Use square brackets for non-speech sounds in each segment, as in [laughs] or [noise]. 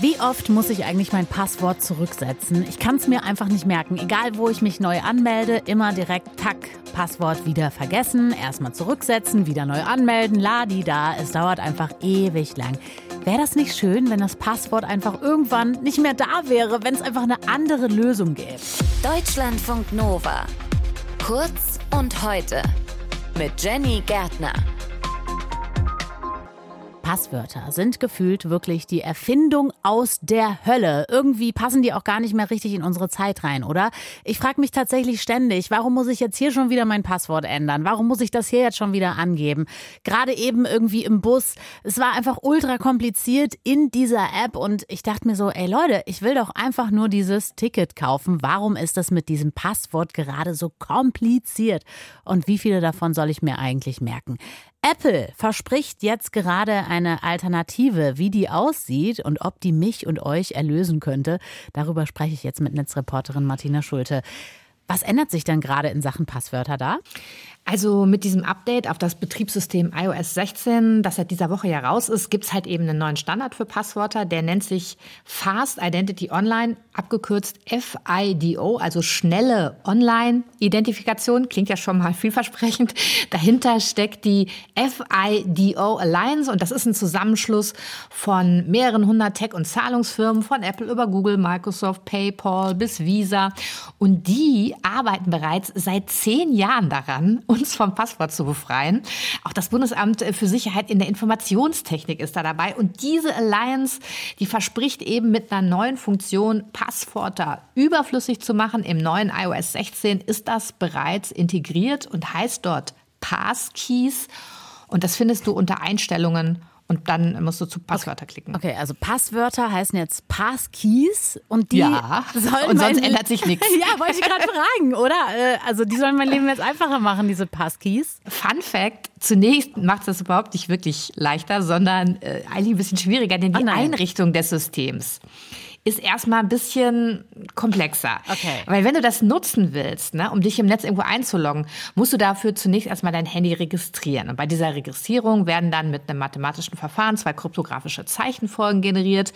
Wie oft muss ich eigentlich mein Passwort zurücksetzen? Ich kann es mir einfach nicht merken. Egal, wo ich mich neu anmelde, immer direkt tack, Passwort wieder vergessen, erstmal zurücksetzen, wieder neu anmelden, ladi da. Es dauert einfach ewig lang. Wäre das nicht schön, wenn das Passwort einfach irgendwann nicht mehr da wäre, wenn es einfach eine andere Lösung gäbe? Deutschlandfunk Nova. Kurz und heute. Mit Jenny Gärtner. Passwörter sind gefühlt wirklich die Erfindung aus der Hölle. Irgendwie passen die auch gar nicht mehr richtig in unsere Zeit rein, oder? Ich frage mich tatsächlich ständig, warum muss ich jetzt hier schon wieder mein Passwort ändern? Warum muss ich das hier jetzt schon wieder angeben? Gerade eben irgendwie im Bus. Es war einfach ultra kompliziert in dieser App und ich dachte mir so, ey Leute, ich will doch einfach nur dieses Ticket kaufen. Warum ist das mit diesem Passwort gerade so kompliziert? Und wie viele davon soll ich mir eigentlich merken? Apple verspricht jetzt gerade eine Alternative. Wie die aussieht und ob die mich und euch erlösen könnte, darüber spreche ich jetzt mit Netzreporterin Martina Schulte. Was ändert sich denn gerade in Sachen Passwörter da? Also mit diesem Update auf das Betriebssystem iOS 16, das seit dieser Woche ja raus ist, gibt es halt eben einen neuen Standard für Passwörter. Der nennt sich Fast Identity Online, abgekürzt FIDO, also schnelle Online-Identifikation. Klingt ja schon mal vielversprechend. Dahinter steckt die FIDO Alliance und das ist ein Zusammenschluss von mehreren hundert Tech- und Zahlungsfirmen, von Apple über Google, Microsoft, PayPal bis Visa. Und die arbeiten bereits seit zehn Jahren daran, uns vom Passwort zu befreien. Auch das Bundesamt für Sicherheit in der Informationstechnik ist da dabei. Und diese Alliance, die verspricht eben mit einer neuen Funktion Passwörter überflüssig zu machen. Im neuen iOS 16 ist das bereits integriert und heißt dort Passkeys. Und das findest du unter Einstellungen und dann musst du zu Passwörter klicken. Okay, also Passwörter heißen jetzt Passkeys und die ja, sollen und sonst ändert sich nichts. [laughs] ja, wollte ich gerade fragen, oder? Äh, also die sollen mein Leben jetzt einfacher machen, diese Passkeys. Fun Fact, zunächst macht das überhaupt nicht wirklich leichter, sondern äh, eigentlich ein bisschen schwieriger, denn die oh Einrichtung des Systems ist erstmal ein bisschen komplexer. Okay. Weil wenn du das nutzen willst, ne, um dich im Netz irgendwo einzuloggen, musst du dafür zunächst erstmal dein Handy registrieren. Und bei dieser Registrierung werden dann mit einem mathematischen Verfahren zwei kryptografische Zeichenfolgen generiert.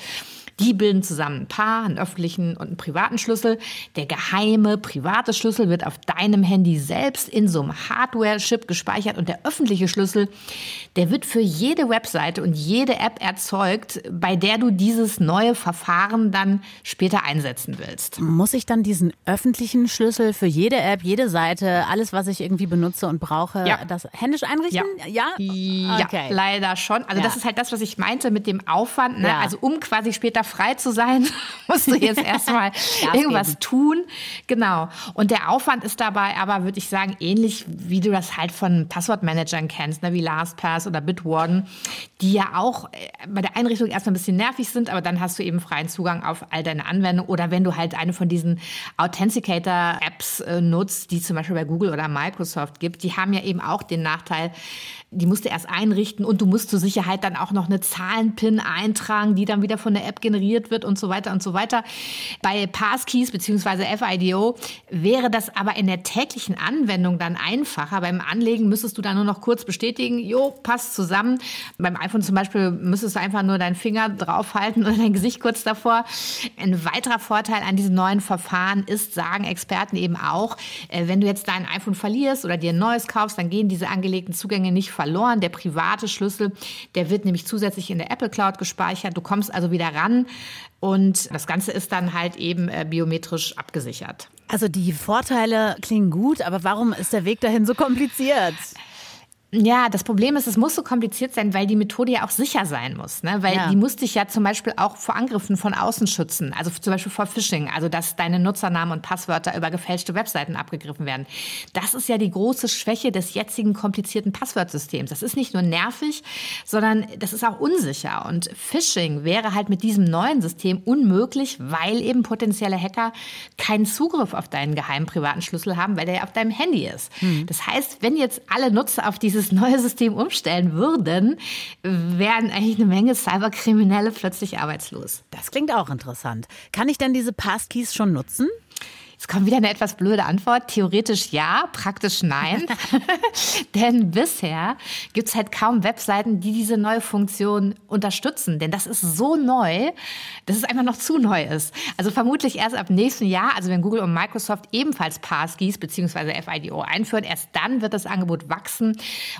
Die bilden zusammen ein Paar, einen öffentlichen und einen privaten Schlüssel. Der geheime private Schlüssel wird auf deinem Handy selbst in so einem Hardware-Chip gespeichert und der öffentliche Schlüssel, der wird für jede Webseite und jede App erzeugt, bei der du dieses neue Verfahren dann später einsetzen willst. Muss ich dann diesen öffentlichen Schlüssel für jede App, jede Seite, alles, was ich irgendwie benutze und brauche, ja. das händisch einrichten? Ja, ja? Okay. ja leider schon. Also ja. das ist halt das, was ich meinte mit dem Aufwand. Ne? Also um quasi später frei zu sein, [laughs] musst du jetzt [laughs] erstmal irgendwas geben. tun. Genau. Und der Aufwand ist dabei aber, würde ich sagen, ähnlich wie du das halt von Passwortmanagern kennst, ne, wie LastPass oder Bitwarden, die ja auch äh, bei der Einrichtung erstmal ein bisschen nervig sind, aber dann hast du eben freien Zugang auf all deine Anwendungen. Oder wenn du halt eine von diesen Authenticator-Apps äh, nutzt, die zum Beispiel bei Google oder Microsoft gibt, die haben ja eben auch den Nachteil, die musst du erst einrichten und du musst zur Sicherheit dann auch noch eine Zahlenpin eintragen, die dann wieder von der App generiert wird und so weiter und so weiter. Bei Passkeys bzw. FIDO wäre das aber in der täglichen Anwendung dann einfacher. Beim Anlegen müsstest du dann nur noch kurz bestätigen, jo, passt zusammen. Beim iPhone zum Beispiel müsstest du einfach nur deinen Finger draufhalten oder dein Gesicht kurz davor. Ein weiterer Vorteil an diesem neuen Verfahren ist, sagen Experten eben auch, äh, wenn du jetzt dein iPhone verlierst oder dir ein neues kaufst, dann gehen diese angelegten Zugänge nicht verloren. Der private Schlüssel, der wird nämlich zusätzlich in der Apple Cloud gespeichert. Du kommst also wieder ran und das Ganze ist dann halt eben äh, biometrisch abgesichert. Also die Vorteile klingen gut, aber warum ist der Weg dahin so kompliziert? Ja, das Problem ist, es muss so kompliziert sein, weil die Methode ja auch sicher sein muss. Ne? Weil ja. die muss dich ja zum Beispiel auch vor Angriffen von außen schützen. Also zum Beispiel vor Phishing, also dass deine Nutzernamen und Passwörter über gefälschte Webseiten abgegriffen werden. Das ist ja die große Schwäche des jetzigen komplizierten Passwortsystems. Das ist nicht nur nervig, sondern das ist auch unsicher. Und Phishing wäre halt mit diesem neuen System unmöglich, weil eben potenzielle Hacker keinen Zugriff auf deinen geheimen privaten Schlüssel haben, weil der ja auf deinem Handy ist. Mhm. Das heißt, wenn jetzt alle Nutzer auf dieses dieses neue System umstellen würden, wären eigentlich eine Menge Cyberkriminelle plötzlich arbeitslos. Das klingt auch interessant. Kann ich denn diese Passkeys schon nutzen? Jetzt kommt wieder eine etwas blöde Antwort. Theoretisch ja, praktisch nein. [laughs] Denn bisher gibt es halt kaum Webseiten, die diese neue Funktion unterstützen. Denn das ist so neu, dass es einfach noch zu neu ist. Also vermutlich erst ab nächsten Jahr, also wenn Google und Microsoft ebenfalls Passkeys bzw. FIDO einführen, erst dann wird das Angebot wachsen.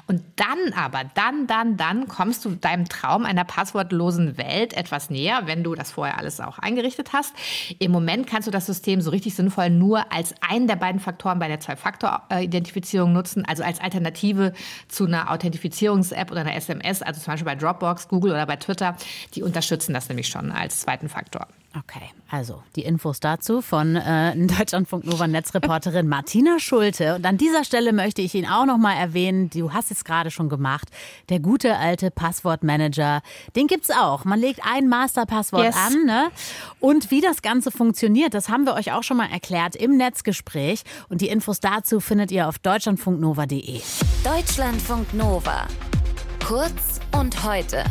Und dann aber, dann, dann, dann kommst du deinem Traum einer passwortlosen Welt etwas näher, wenn du das vorher alles auch eingerichtet hast. Im Moment kannst du das System so richtig sinnvoll nur als einen der beiden Faktoren bei der Zwei-Faktor-Identifizierung nutzen, also als Alternative zu einer Authentifizierungs-App oder einer SMS, also zum Beispiel bei Dropbox, Google oder bei Twitter. Die unterstützen das nämlich schon als zweiten Faktor. Okay, also die Infos dazu von äh, Deutschlandfunk Nova Netzreporterin [laughs] Martina Schulte. Und an dieser Stelle möchte ich ihn auch noch mal erwähnen. Du hast es gerade schon gemacht. Der gute alte Passwortmanager, den gibt's auch. Man legt ein Masterpasswort yes. an, ne? Und wie das Ganze funktioniert, das haben wir euch auch schon mal erklärt im Netzgespräch. Und die Infos dazu findet ihr auf deutschlandfunknova.de. Deutschlandfunk Nova. Kurz und heute.